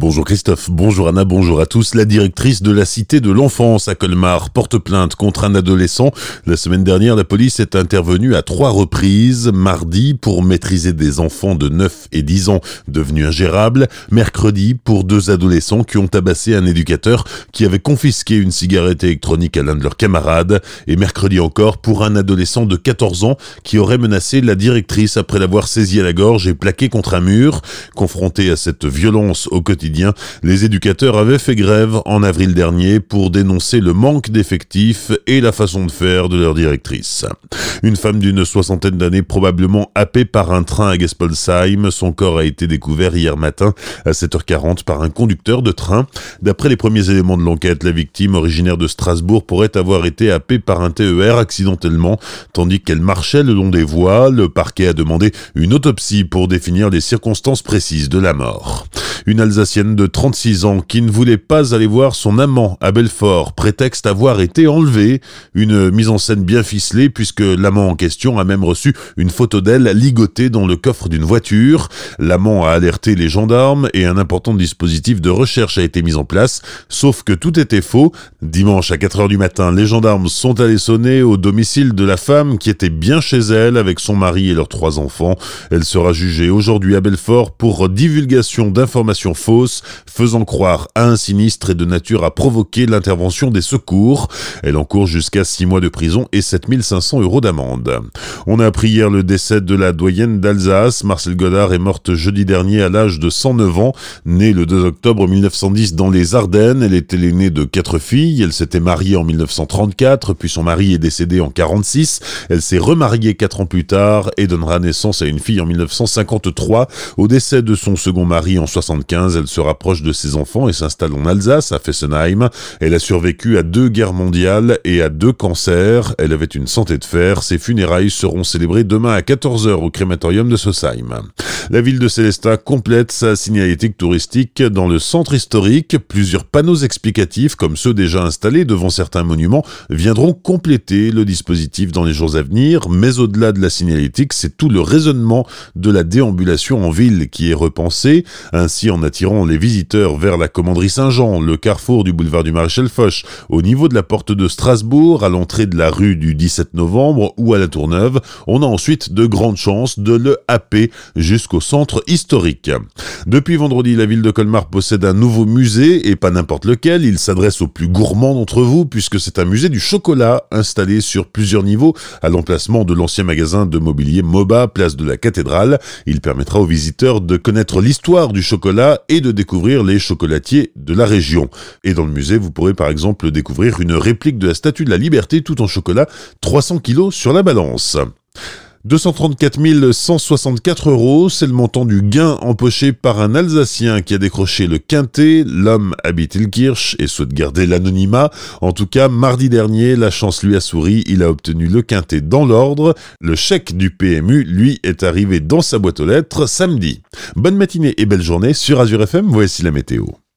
Bonjour Christophe, bonjour Anna, bonjour à tous. La directrice de la Cité de l'Enfance à Colmar porte plainte contre un adolescent. La semaine dernière, la police est intervenue à trois reprises. Mardi pour maîtriser des enfants de 9 et 10 ans devenus ingérables. Mercredi pour deux adolescents qui ont tabassé un éducateur qui avait confisqué une cigarette électronique à l'un de leurs camarades. Et mercredi encore pour un adolescent de 14 ans qui aurait menacé la directrice après l'avoir saisi à la gorge et plaqué contre un mur. Confronté à cette violence au quotidien, les éducateurs avaient fait grève en avril dernier pour dénoncer le manque d'effectifs et la façon de faire de leur directrice. Une femme d'une soixantaine d'années probablement happée par un train à Gespolsheim, son corps a été découvert hier matin à 7h40 par un conducteur de train. D'après les premiers éléments de l'enquête, la victime originaire de Strasbourg pourrait avoir été happée par un TER accidentellement tandis qu'elle marchait le long des voies. Le parquet a demandé une autopsie pour définir les circonstances précises de la mort. Une Alsacienne de 36 ans qui ne voulait pas aller voir son amant à Belfort, prétexte avoir été enlevé. Une mise en scène bien ficelée puisque l'amant en question a même reçu une photo d'elle ligotée dans le coffre d'une voiture. L'amant a alerté les gendarmes et un important dispositif de recherche a été mis en place, sauf que tout était faux. Dimanche à 4h du matin, les gendarmes sont allés sonner au domicile de la femme qui était bien chez elle avec son mari et leurs trois enfants. Elle sera jugée aujourd'hui à Belfort pour divulgation d'informations faisant croire à un sinistre et de nature à provoquer l'intervention des secours. Elle encourt jusqu'à 6 mois de prison et 7500 euros d'amende. On a appris hier le décès de la doyenne d'Alsace. Marcel Godard est morte jeudi dernier à l'âge de 109 ans. Née le 2 octobre 1910 dans les Ardennes, elle était l'aînée de quatre filles. Elle s'était mariée en 1934, puis son mari est décédé en 46. Elle s'est remariée quatre ans plus tard et donnera naissance à une fille en 1953. Au décès de son second mari en 75, elle se rapproche de ses enfants et s'installe en Alsace, à Fessenheim. Elle a survécu à deux guerres mondiales et à deux cancers. Elle avait une santé de fer. Ses funérailles seront célébrées demain à 14h au crématorium de Sosheim. La ville de Célestat complète sa signalétique touristique dans le centre historique. Plusieurs panneaux explicatifs, comme ceux déjà installés devant certains monuments, viendront compléter le dispositif dans les jours à venir. Mais au-delà de la signalétique, c'est tout le raisonnement de la déambulation en ville qui est repensé. Ainsi, en attirant les visiteurs vers la commanderie Saint-Jean, le carrefour du boulevard du Maréchal Foch, au niveau de la porte de Strasbourg, à l'entrée de la rue du 17 novembre ou à la Tourneuve, on a ensuite de grandes chances de le happer jusqu'au centre historique. Depuis vendredi, la ville de Colmar possède un nouveau musée, et pas n'importe lequel, il s'adresse aux plus gourmands d'entre vous, puisque c'est un musée du chocolat installé sur plusieurs niveaux à l'emplacement de l'ancien magasin de mobilier MOBA, place de la cathédrale. Il permettra aux visiteurs de connaître l'histoire du chocolat et de découvrir les chocolatiers de la région. Et dans le musée, vous pourrez par exemple découvrir une réplique de la Statue de la Liberté tout en chocolat, 300 kg sur la balance. 234 164 euros, c'est le montant du gain empoché par un Alsacien qui a décroché le quintet. L'homme habite Ilkirch et souhaite garder l'anonymat. En tout cas, mardi dernier, la chance lui a souri. Il a obtenu le quintet dans l'ordre. Le chèque du PMU, lui, est arrivé dans sa boîte aux lettres samedi. Bonne matinée et belle journée sur Azure FM. Voici la météo.